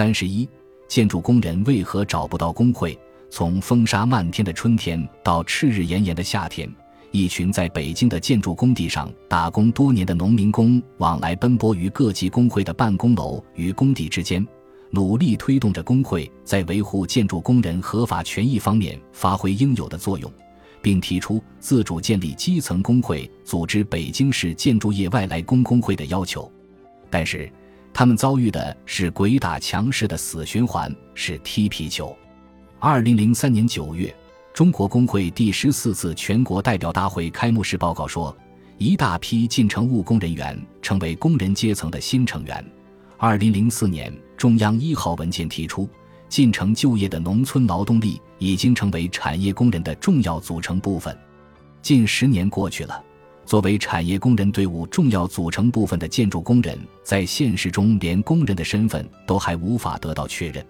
三十一，建筑工人为何找不到工会？从风沙漫天的春天到炽日炎炎的夏天，一群在北京的建筑工地上打工多年的农民工，往来奔波于各级工会的办公楼与工地之间，努力推动着工会在维护建筑工人合法权益方面发挥应有的作用，并提出自主建立基层工会、组织北京市建筑业外来工工会的要求。但是，他们遭遇的是鬼打墙式的死循环，是踢皮球。二零零三年九月，中国工会第十四次全国代表大会开幕式报告说，一大批进城务工人员成为工人阶层的新成员。二零零四年，中央一号文件提出，进城就业的农村劳动力已经成为产业工人的重要组成部分。近十年过去了，作为产业工人队伍重要组成部分的建筑工人，在现实中连工人的身份都还无法得到确认。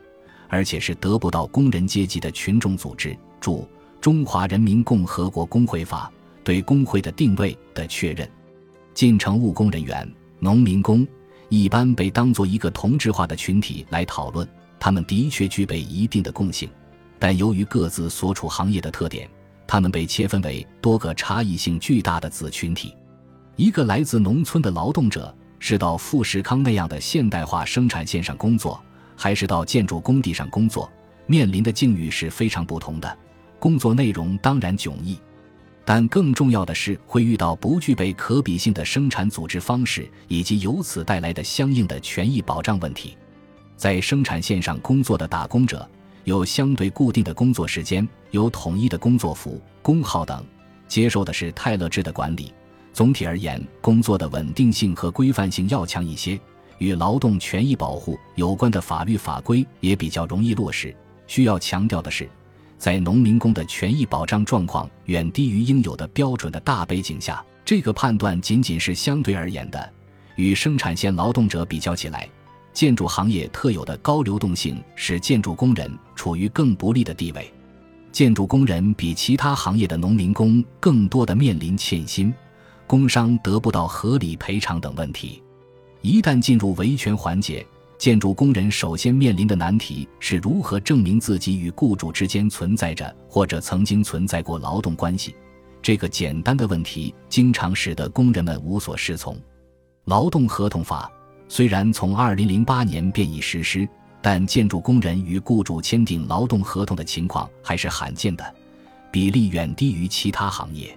而且是得不到工人阶级的群众组织注《中华人民共和国工会法》对工会的定位的确认。进城务工人员、农民工一般被当作一个同质化的群体来讨论，他们的确具备一定的共性，但由于各自所处行业的特点，他们被切分为多个差异性巨大的子群体。一个来自农村的劳动者是到富士康那样的现代化生产线上工作。还是到建筑工地上工作，面临的境遇是非常不同的。工作内容当然迥异，但更重要的是会遇到不具备可比性的生产组织方式，以及由此带来的相应的权益保障问题。在生产线上工作的打工者有相对固定的工作时间，有统一的工作服、工号等，接受的是泰勒制的管理。总体而言，工作的稳定性和规范性要强一些。与劳动权益保护有关的法律法规也比较容易落实。需要强调的是，在农民工的权益保障状况远低于应有的标准的大背景下，这个判断仅仅是相对而言的。与生产线劳动者比较起来，建筑行业特有的高流动性使建筑工人处于更不利的地位。建筑工人比其他行业的农民工更多的面临欠薪、工伤得不到合理赔偿等问题。一旦进入维权环节，建筑工人首先面临的难题是如何证明自己与雇主之间存在着或者曾经存在过劳动关系。这个简单的问题经常使得工人们无所适从。劳动合同法虽然从2008年便已实施，但建筑工人与雇主签订劳动合同的情况还是罕见的，比例远低于其他行业。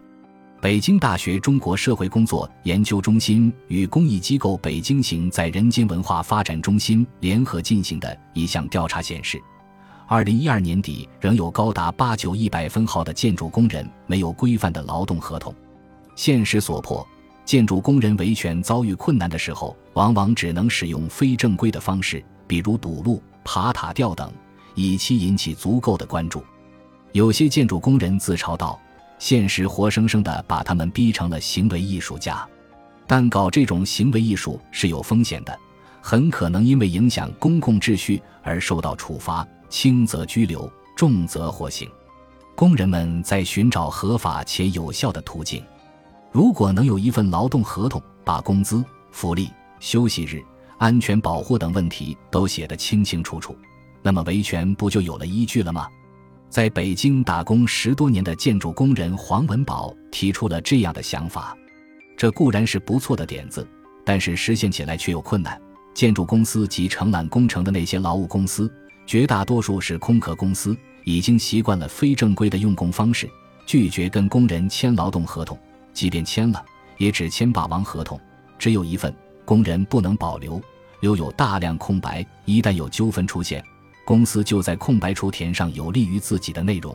北京大学中国社会工作研究中心与公益机构北京行在人间文化发展中心联合进行的一项调查显示，二零一二年底仍有高达八九一百分号的建筑工人没有规范的劳动合同。现实所迫，建筑工人维权遭遇困难的时候，往往只能使用非正规的方式，比如堵路、爬塔吊等，以期引起足够的关注。有些建筑工人自嘲道。现实活生生的把他们逼成了行为艺术家，但搞这种行为艺术是有风险的，很可能因为影响公共秩序而受到处罚，轻则拘留，重则获刑。工人们在寻找合法且有效的途径，如果能有一份劳动合同，把工资、福利、休息日、安全保护等问题都写得清清楚楚，那么维权不就有了依据了吗？在北京打工十多年的建筑工人黄文宝提出了这样的想法，这固然是不错的点子，但是实现起来却有困难。建筑公司及承揽工程的那些劳务公司，绝大多数是空壳公司，已经习惯了非正规的用工方式，拒绝跟工人签劳动合同，即便签了，也只签霸王合同，只有一份，工人不能保留，留有大量空白，一旦有纠纷出现。公司就在空白处填上有利于自己的内容。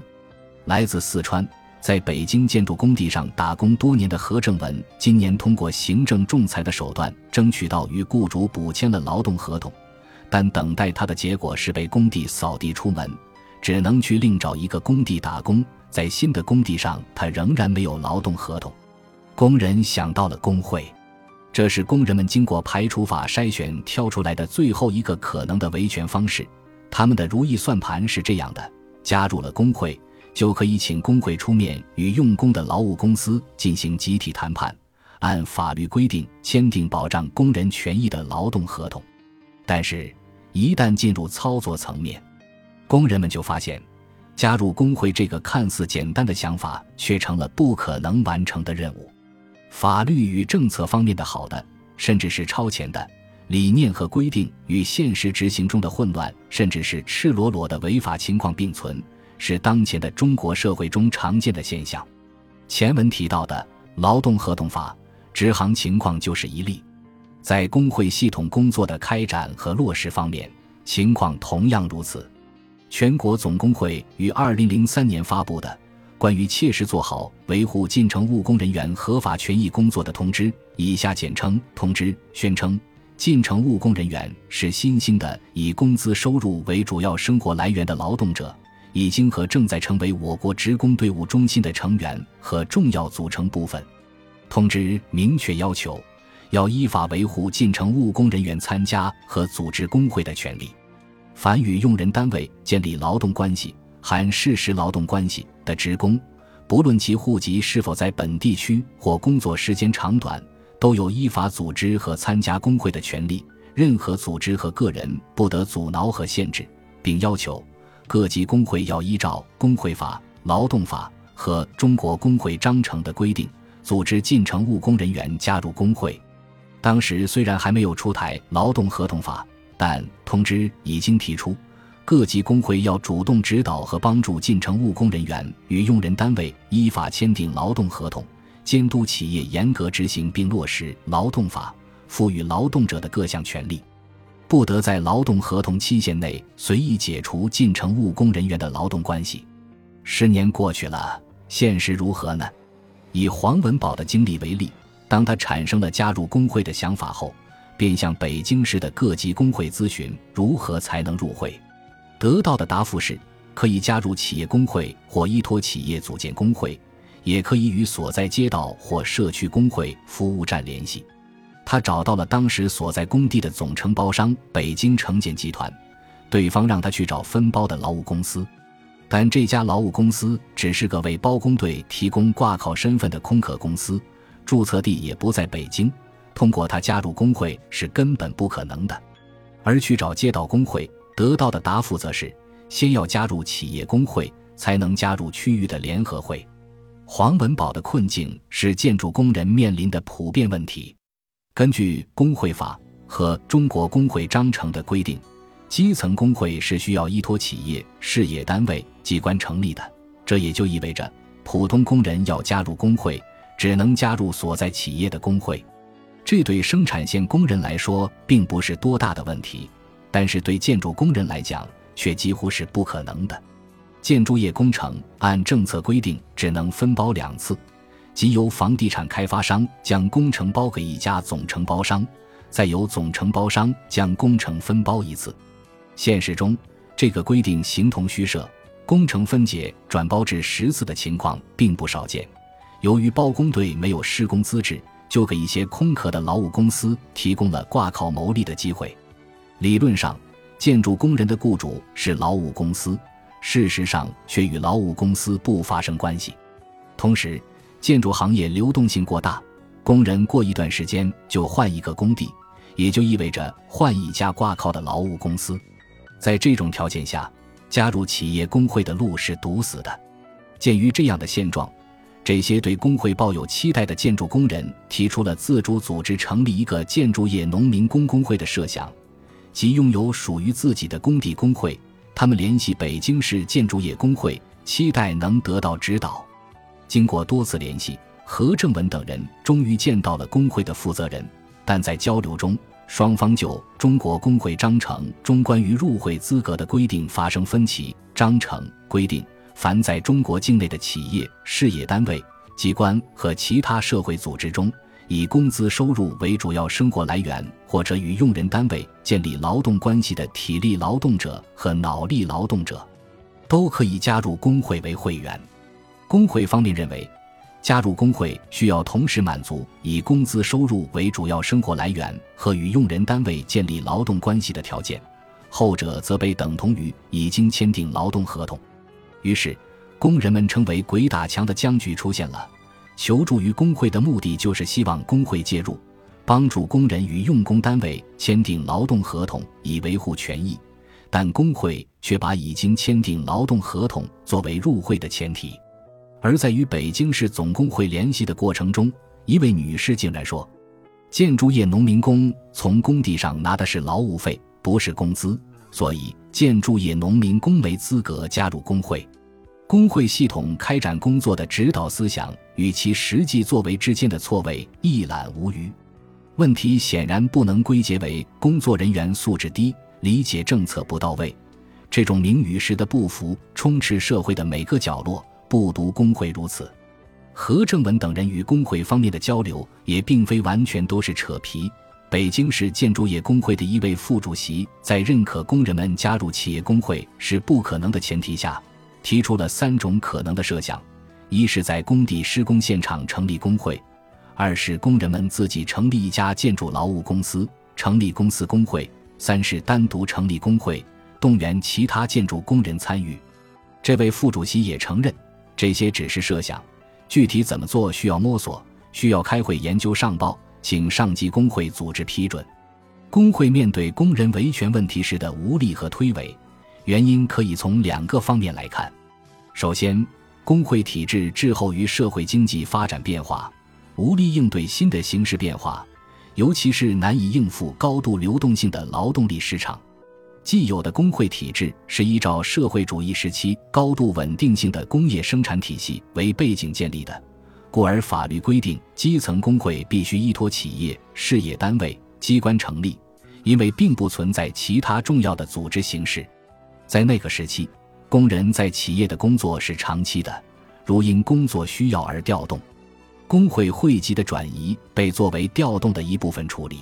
来自四川，在北京建筑工地上打工多年的何正文，今年通过行政仲裁的手段争取到与雇主补签了劳动合同，但等待他的结果是被工地扫地出门，只能去另找一个工地打工。在新的工地上，他仍然没有劳动合同。工人想到了工会，这是工人们经过排除法筛选挑出来的最后一个可能的维权方式。他们的如意算盘是这样的：加入了工会，就可以请工会出面与用工的劳务公司进行集体谈判，按法律规定签订保障工人权益的劳动合同。但是，一旦进入操作层面，工人们就发现，加入工会这个看似简单的想法，却成了不可能完成的任务。法律与政策方面的好的，甚至是超前的理念和规定，与现实执行中的混乱，甚至是赤裸裸的违法情况并存，是当前的中国社会中常见的现象。前文提到的劳动合同法执行情况就是一例。在工会系统工作的开展和落实方面，情况同样如此。全国总工会于二零零三年发布的《关于切实做好维护进城务工人员合法权益工作的通知》（以下简称“通知”）宣称，进城务工人员是新兴的以工资收入为主要生活来源的劳动者，已经和正在成为我国职工队伍中心的成员和重要组成部分。通知明确要求。要依法维护进城务工人员参加和组织工会的权利。凡与用人单位建立劳动关系（含事实劳动关系）的职工，不论其户籍是否在本地区或工作时间长短，都有依法组织和参加工会的权利。任何组织和个人不得阻挠和限制，并要求各级工会要依照《工会法》《劳动法》和《中国工会章程》的规定，组织进城务工人员加入工会。当时虽然还没有出台劳动合同法，但通知已经提出，各级工会要主动指导和帮助进城务工人员与用人单位依法签订劳动合同，监督企业严格执行并落实劳动法赋予劳动者的各项权利，不得在劳动合同期限内随意解除进城务工人员的劳动关系。十年过去了，现实如何呢？以黄文宝的经历为例。当他产生了加入工会的想法后，便向北京市的各级工会咨询如何才能入会。得到的答复是：可以加入企业工会或依托企业组建工会，也可以与所在街道或社区工会服务站联系。他找到了当时所在工地的总承包商北京城建集团，对方让他去找分包的劳务公司，但这家劳务公司只是个为包工队提供挂靠身份的空壳公司。注册地也不在北京，通过他加入工会是根本不可能的。而去找街道工会，得到的答复则是：先要加入企业工会，才能加入区域的联合会。黄文宝的困境是建筑工人面临的普遍问题。根据工会法和中国工会章程的规定，基层工会是需要依托企业、事业单位、机关成立的。这也就意味着，普通工人要加入工会。只能加入所在企业的工会，这对生产线工人来说并不是多大的问题，但是对建筑工人来讲却几乎是不可能的。建筑业工程按政策规定只能分包两次，即由房地产开发商将工程包给一家总承包商，再由总承包商将工程分包一次。现实中，这个规定形同虚设，工程分解转包至十次的情况并不少见。由于包工队没有施工资质，就给一些空壳的劳务公司提供了挂靠牟利的机会。理论上，建筑工人的雇主是劳务公司，事实上却与劳务公司不发生关系。同时，建筑行业流动性过大，工人过一段时间就换一个工地，也就意味着换一家挂靠的劳务公司。在这种条件下，加入企业工会的路是堵死的。鉴于这样的现状。这些对工会抱有期待的建筑工人提出了自主组织成立一个建筑业农民工工会的设想，即拥有属于自己的工地工会。他们联系北京市建筑业工会，期待能得到指导。经过多次联系，何正文等人终于见到了工会的负责人，但在交流中，双方就《中国工会章程》中关于入会资格的规定发生分歧。章程规定。凡在中国境内的企业、事业单位、机关和其他社会组织中，以工资收入为主要生活来源，或者与用人单位建立劳动关系的体力劳动者和脑力劳动者，都可以加入工会为会员。工会方面认为，加入工会需要同时满足以工资收入为主要生活来源和与用人单位建立劳动关系的条件，后者则被等同于已经签订劳动合同。于是，工人们称为“鬼打墙”的僵局出现了。求助于工会的目的就是希望工会介入，帮助工人与用工单位签订劳动合同以维护权益，但工会却把已经签订劳动合同作为入会的前提。而在与北京市总工会联系的过程中，一位女士竟然说：“建筑业农民工从工地上拿的是劳务费，不是工资，所以建筑业农民工没资格加入工会。”工会系统开展工作的指导思想与其实际作为之间的错位一览无余。问题显然不能归结为工作人员素质低、理解政策不到位。这种名与实的不符充斥社会的每个角落。不独工会如此，何正文等人与工会方面的交流也并非完全都是扯皮。北京市建筑业工会的一位副主席在认可工人们加入企业工会是不可能的前提下，提出了三种可能的设想：一是在工地施工现场成立工会；二是工人们自己成立一家建筑劳务公司，成立公司工会；三是单独成立工会，动员其他建筑工人参与。这位副主席也承认。这些只是设想，具体怎么做需要摸索，需要开会研究上报，请上级工会组织批准。工会面对工人维权问题时的无力和推诿，原因可以从两个方面来看。首先，工会体制滞后于社会经济发展变化，无力应对新的形势变化，尤其是难以应付高度流动性的劳动力市场。既有的工会体制是依照社会主义时期高度稳定性的工业生产体系为背景建立的，故而法律规定基层工会必须依托企业、事业单位、机关成立，因为并不存在其他重要的组织形式。在那个时期，工人在企业的工作是长期的，如因工作需要而调动，工会会籍的转移被作为调动的一部分处理。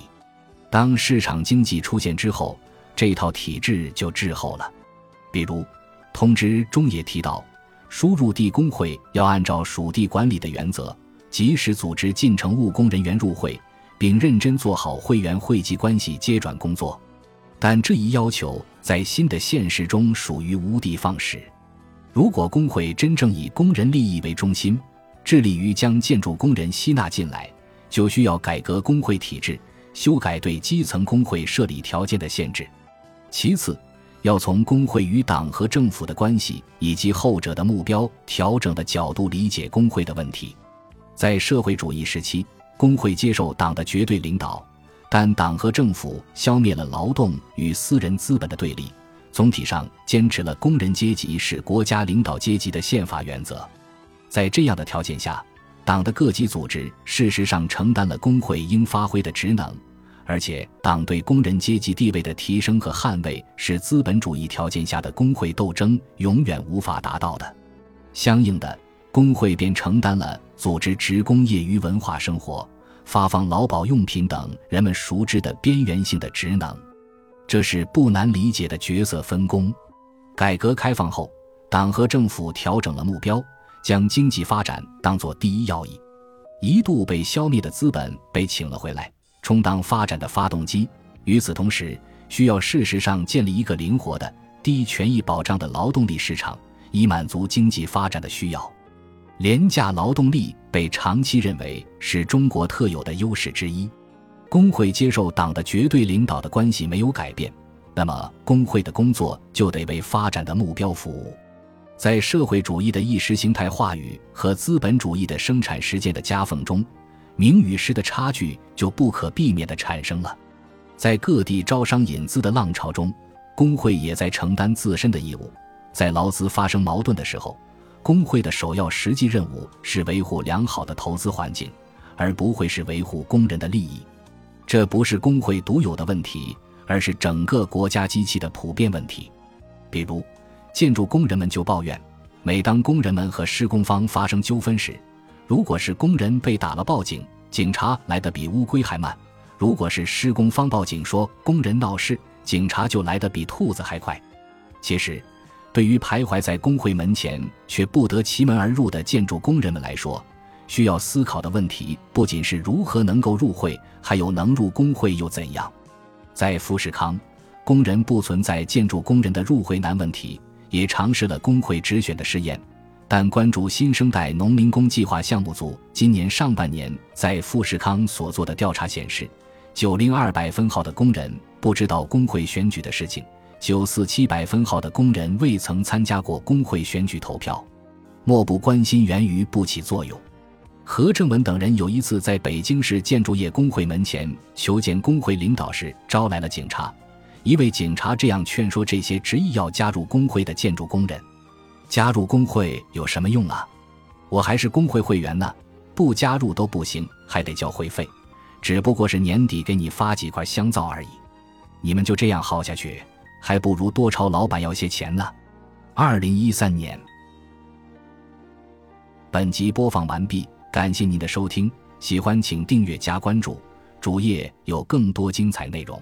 当市场经济出现之后。这套体制就滞后了，比如通知中也提到，输入地工会要按照属地管理的原则，及时组织进城务工人员入会，并认真做好会员会籍关系接转工作。但这一要求在新的现实中属于无的放矢。如果工会真正以工人利益为中心，致力于将建筑工人吸纳进来，就需要改革工会体制，修改对基层工会设立条件的限制。其次，要从工会与党和政府的关系以及后者的目标调整的角度理解工会的问题。在社会主义时期，工会接受党的绝对领导，但党和政府消灭了劳动与私人资本的对立，总体上坚持了工人阶级是国家领导阶级的宪法原则。在这样的条件下，党的各级组织事实上承担了工会应发挥的职能。而且，党对工人阶级地位的提升和捍卫是资本主义条件下的工会斗争永远无法达到的。相应的，工会便承担了组织职工业余文化生活、发放劳保用品等人们熟知的边缘性的职能。这是不难理解的角色分工。改革开放后，党和政府调整了目标，将经济发展当作第一要义，一度被消灭的资本被请了回来。充当发展的发动机。与此同时，需要事实上建立一个灵活的、低权益保障的劳动力市场，以满足经济发展的需要。廉价劳动力被长期认为是中国特有的优势之一。工会接受党的绝对领导的关系没有改变，那么工会的工作就得为发展的目标服务。在社会主义的意识形态话语和资本主义的生产实践的夹缝中。名与实的差距就不可避免地产生了，在各地招商引资的浪潮中，工会也在承担自身的义务。在劳资发生矛盾的时候，工会的首要实际任务是维护良好的投资环境，而不会是维护工人的利益。这不是工会独有的问题，而是整个国家机器的普遍问题。比如，建筑工人们就抱怨，每当工人们和施工方发生纠纷时，如果是工人被打了报警，警察来得比乌龟还慢；如果是施工方报警说工人闹事，警察就来得比兔子还快。其实，对于徘徊在工会门前却不得其门而入的建筑工人们来说，需要思考的问题不仅是如何能够入会，还有能入工会又怎样。在富士康，工人不存在建筑工人的入会难问题，也尝试了工会直选的试验。但关注新生代农民工计划项目组今年上半年在富士康所做的调查显示，九零二百分号的工人不知道工会选举的事情，九四七百分号的工人未曾参加过工会选举投票。莫不关心源于不起作用。何正文等人有一次在北京市建筑业工会门前求见工会领导时，招来了警察。一位警察这样劝说这些执意要加入工会的建筑工人。加入工会有什么用啊？我还是工会会员呢，不加入都不行，还得交会费，只不过是年底给你发几块香皂而已。你们就这样耗下去，还不如多朝老板要些钱呢。二零一三年，本集播放完毕，感谢您的收听，喜欢请订阅加关注，主页有更多精彩内容。